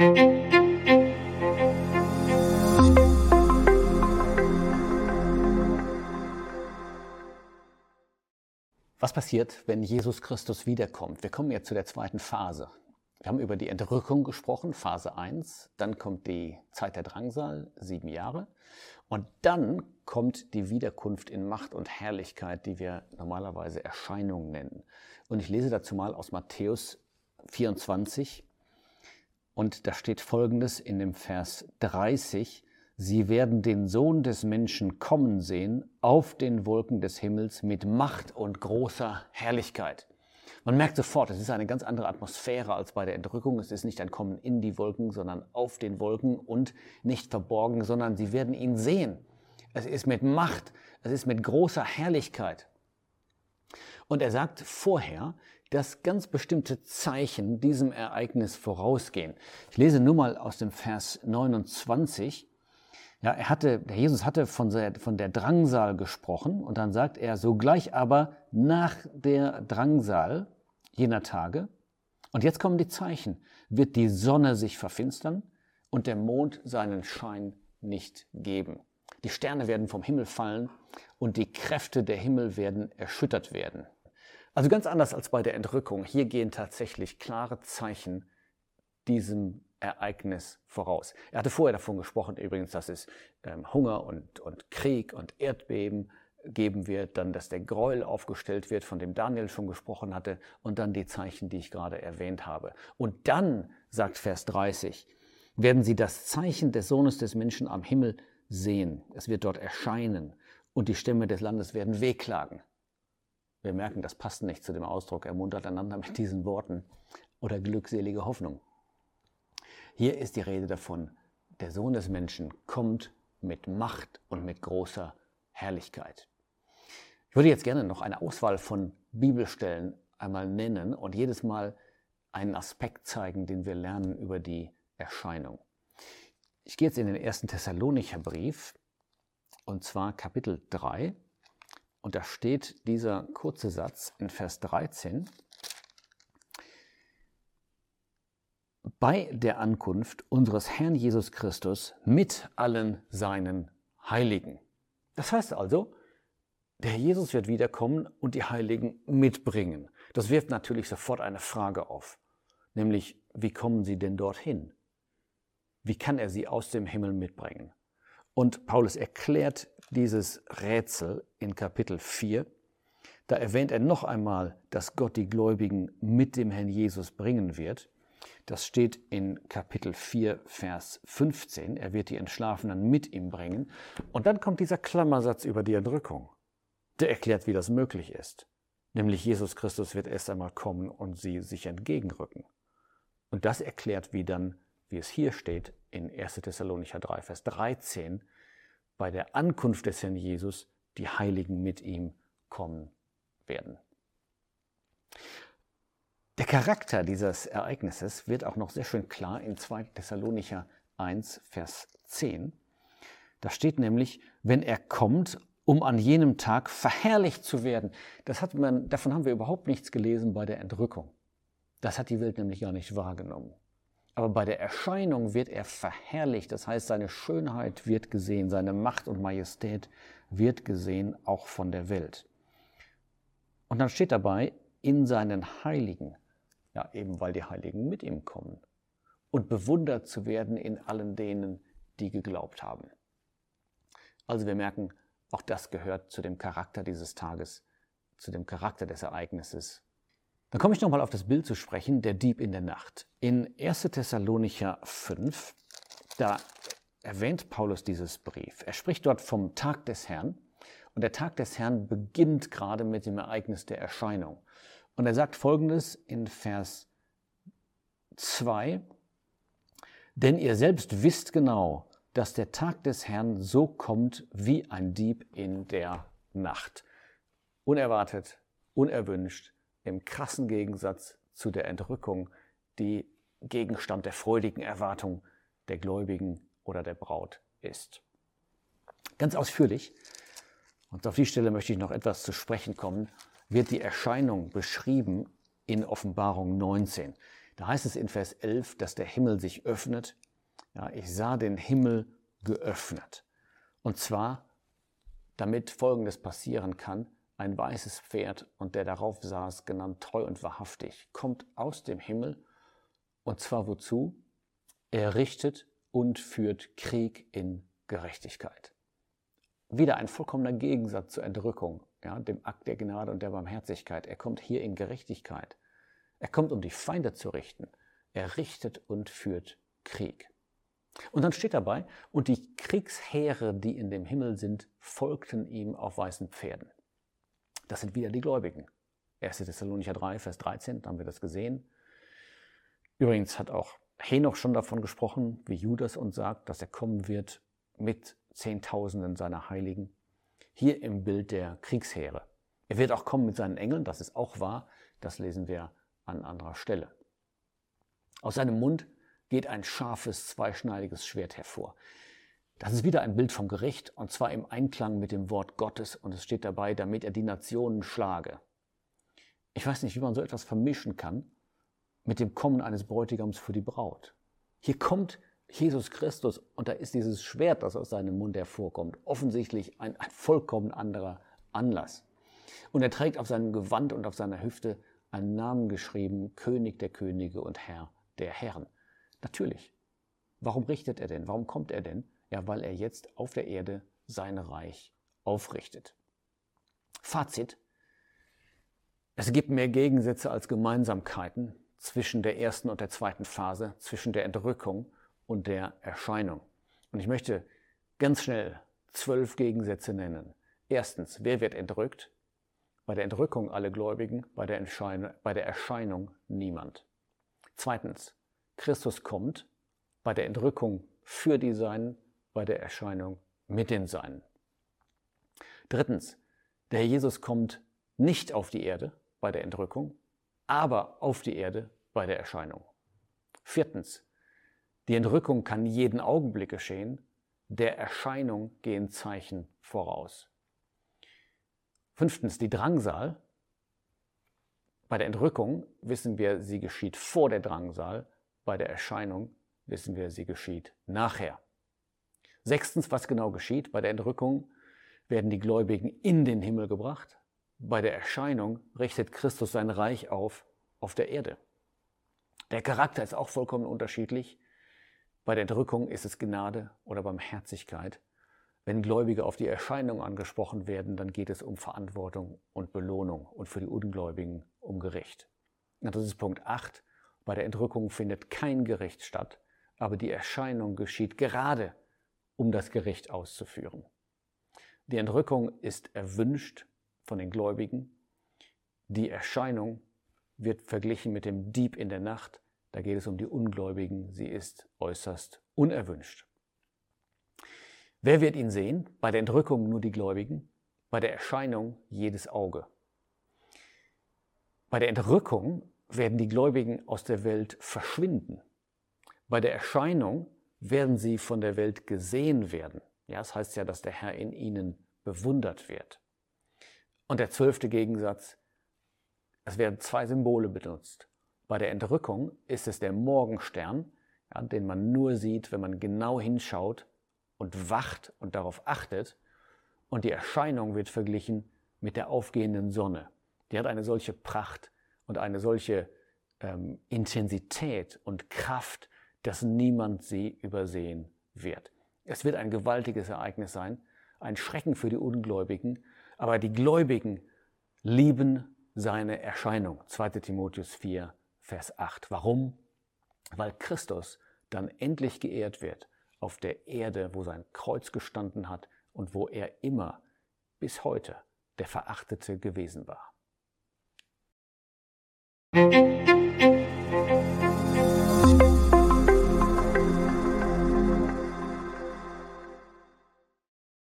Was passiert, wenn Jesus Christus wiederkommt? Wir kommen jetzt zu der zweiten Phase. Wir haben über die Entrückung gesprochen, Phase 1. Dann kommt die Zeit der Drangsal, sieben Jahre. Und dann kommt die Wiederkunft in Macht und Herrlichkeit, die wir normalerweise Erscheinung nennen. Und ich lese dazu mal aus Matthäus 24. Und da steht Folgendes in dem Vers 30. Sie werden den Sohn des Menschen kommen sehen auf den Wolken des Himmels mit Macht und großer Herrlichkeit. Man merkt sofort, es ist eine ganz andere Atmosphäre als bei der Entrückung. Es ist nicht ein Kommen in die Wolken, sondern auf den Wolken und nicht verborgen, sondern sie werden ihn sehen. Es ist mit Macht, es ist mit großer Herrlichkeit. Und er sagt vorher, dass ganz bestimmte Zeichen diesem Ereignis vorausgehen. Ich lese nur mal aus dem Vers 29. Ja, er hatte, der Jesus hatte von der, von der Drangsal gesprochen und dann sagt er, sogleich aber nach der Drangsal jener Tage, und jetzt kommen die Zeichen, wird die Sonne sich verfinstern und der Mond seinen Schein nicht geben. Die Sterne werden vom Himmel fallen und die Kräfte der Himmel werden erschüttert werden. Also ganz anders als bei der Entrückung. Hier gehen tatsächlich klare Zeichen diesem Ereignis voraus. Er hatte vorher davon gesprochen, übrigens, dass es ähm, Hunger und, und Krieg und Erdbeben geben wird, dann, dass der Gräuel aufgestellt wird, von dem Daniel schon gesprochen hatte, und dann die Zeichen, die ich gerade erwähnt habe. Und dann, sagt Vers 30, werden sie das Zeichen des Sohnes des Menschen am Himmel sehen. Es wird dort erscheinen und die Stämme des Landes werden wehklagen. Wir merken, das passt nicht zu dem Ausdruck, ermuntert einander mit diesen Worten oder glückselige Hoffnung. Hier ist die Rede davon, der Sohn des Menschen kommt mit Macht und mit großer Herrlichkeit. Ich würde jetzt gerne noch eine Auswahl von Bibelstellen einmal nennen und jedes Mal einen Aspekt zeigen, den wir lernen über die Erscheinung. Ich gehe jetzt in den ersten Thessalonicher Brief und zwar Kapitel 3 und da steht dieser kurze Satz in Vers 13. bei der Ankunft unseres Herrn Jesus Christus mit allen seinen Heiligen. Das heißt also, der Herr Jesus wird wiederkommen und die Heiligen mitbringen. Das wirft natürlich sofort eine Frage auf, nämlich wie kommen sie denn dorthin? Wie kann er sie aus dem Himmel mitbringen? Und Paulus erklärt dieses Rätsel in Kapitel 4. Da erwähnt er noch einmal, dass Gott die Gläubigen mit dem Herrn Jesus bringen wird. Das steht in Kapitel 4, Vers 15. Er wird die Entschlafenen mit ihm bringen. Und dann kommt dieser Klammersatz über die Entrückung. Der erklärt, wie das möglich ist. Nämlich Jesus Christus wird erst einmal kommen und sie sich entgegenrücken. Und das erklärt, wie dann, wie es hier steht in 1. Thessalonicher 3, Vers 13, bei der Ankunft des Herrn Jesus die Heiligen mit ihm kommen werden. Der Charakter dieses Ereignisses wird auch noch sehr schön klar in 2 Thessalonicher 1, Vers 10. Da steht nämlich, wenn er kommt, um an jenem Tag verherrlicht zu werden. Das hat man, davon haben wir überhaupt nichts gelesen bei der Entrückung. Das hat die Welt nämlich gar nicht wahrgenommen. Aber bei der Erscheinung wird er verherrlicht. Das heißt, seine Schönheit wird gesehen, seine Macht und Majestät wird gesehen, auch von der Welt. Und dann steht dabei, in seinen Heiligen. Ja, eben weil die Heiligen mit ihm kommen. Und bewundert zu werden in allen denen, die geglaubt haben. Also wir merken, auch das gehört zu dem Charakter dieses Tages, zu dem Charakter des Ereignisses. Dann komme ich nochmal auf das Bild zu sprechen, der Dieb in der Nacht. In 1. Thessalonicher 5, da erwähnt Paulus dieses Brief. Er spricht dort vom Tag des Herrn. Und der Tag des Herrn beginnt gerade mit dem Ereignis der Erscheinung. Und er sagt folgendes in Vers 2, denn ihr selbst wisst genau, dass der Tag des Herrn so kommt wie ein Dieb in der Nacht. Unerwartet, unerwünscht, im krassen Gegensatz zu der Entrückung, die Gegenstand der freudigen Erwartung der Gläubigen oder der Braut ist. Ganz ausführlich, und auf die Stelle möchte ich noch etwas zu sprechen kommen, wird die Erscheinung beschrieben in Offenbarung 19. Da heißt es in Vers 11, dass der Himmel sich öffnet. Ja, ich sah den Himmel geöffnet. Und zwar, damit Folgendes passieren kann, ein weißes Pferd und der darauf saß, genannt treu und wahrhaftig, kommt aus dem Himmel. Und zwar wozu? Er richtet und führt Krieg in Gerechtigkeit. Wieder ein vollkommener Gegensatz zur Entrückung, ja, dem Akt der Gnade und der Barmherzigkeit. Er kommt hier in Gerechtigkeit. Er kommt, um die Feinde zu richten. Er richtet und führt Krieg. Und dann steht dabei, und die Kriegsheere, die in dem Himmel sind, folgten ihm auf weißen Pferden. Das sind wieder die Gläubigen. 1. Thessalonicher 3, Vers 13, da haben wir das gesehen. Übrigens hat auch Henoch schon davon gesprochen, wie Judas uns sagt, dass er kommen wird mit Zehntausenden seiner Heiligen. Hier im Bild der Kriegsheere. Er wird auch kommen mit seinen Engeln, das ist auch wahr, das lesen wir an anderer Stelle. Aus seinem Mund geht ein scharfes, zweischneidiges Schwert hervor. Das ist wieder ein Bild vom Gericht, und zwar im Einklang mit dem Wort Gottes, und es steht dabei, damit er die Nationen schlage. Ich weiß nicht, wie man so etwas vermischen kann mit dem Kommen eines Bräutigams für die Braut. Hier kommt Jesus Christus und da ist dieses Schwert, das aus seinem Mund hervorkommt, offensichtlich ein, ein vollkommen anderer Anlass. Und er trägt auf seinem Gewand und auf seiner Hüfte einen Namen geschrieben, König der Könige und Herr der Herren. Natürlich. Warum richtet er denn? Warum kommt er denn? Ja, weil er jetzt auf der Erde sein Reich aufrichtet. Fazit. Es gibt mehr Gegensätze als Gemeinsamkeiten zwischen der ersten und der zweiten Phase, zwischen der Entrückung und der Erscheinung. Und ich möchte ganz schnell zwölf Gegensätze nennen. Erstens, wer wird entrückt? Bei der Entrückung alle Gläubigen, bei der, bei der Erscheinung niemand. Zweitens, Christus kommt, bei der Entrückung für die Seinen, bei der Erscheinung mit den Seinen. Drittens, der Herr Jesus kommt nicht auf die Erde bei der Entrückung, aber auf die Erde bei der Erscheinung. Viertens, die Entrückung kann jeden Augenblick geschehen, der Erscheinung gehen Zeichen voraus. Fünftens, die Drangsal. Bei der Entrückung wissen wir, sie geschieht vor der Drangsal, bei der Erscheinung wissen wir, sie geschieht nachher. Sechstens, was genau geschieht? Bei der Entrückung werden die Gläubigen in den Himmel gebracht. Bei der Erscheinung richtet Christus sein Reich auf auf der Erde. Der Charakter ist auch vollkommen unterschiedlich. Bei der Entrückung ist es Gnade oder Barmherzigkeit. Wenn Gläubige auf die Erscheinung angesprochen werden, dann geht es um Verantwortung und Belohnung und für die Ungläubigen um Gericht. Das ist Punkt 8. Bei der Entrückung findet kein Gericht statt, aber die Erscheinung geschieht gerade, um das Gericht auszuführen. Die Entrückung ist erwünscht von den Gläubigen. Die Erscheinung wird verglichen mit dem Dieb in der Nacht. Da geht es um die Ungläubigen. Sie ist äußerst unerwünscht. Wer wird ihn sehen? Bei der Entrückung nur die Gläubigen, bei der Erscheinung jedes Auge. Bei der Entrückung werden die Gläubigen aus der Welt verschwinden. Bei der Erscheinung werden sie von der Welt gesehen werden. Ja, das heißt ja, dass der Herr in ihnen bewundert wird. Und der zwölfte Gegensatz, es werden zwei Symbole benutzt. Bei der Entrückung ist es der Morgenstern, ja, den man nur sieht, wenn man genau hinschaut und wacht und darauf achtet. Und die Erscheinung wird verglichen mit der aufgehenden Sonne. Die hat eine solche Pracht und eine solche ähm, Intensität und Kraft, dass niemand sie übersehen wird. Es wird ein gewaltiges Ereignis sein, ein Schrecken für die Ungläubigen, aber die Gläubigen lieben seine Erscheinung. 2 Timotheus 4, Vers 8. Warum? Weil Christus dann endlich geehrt wird auf der Erde, wo sein Kreuz gestanden hat und wo er immer bis heute der Verachtete gewesen war. Musik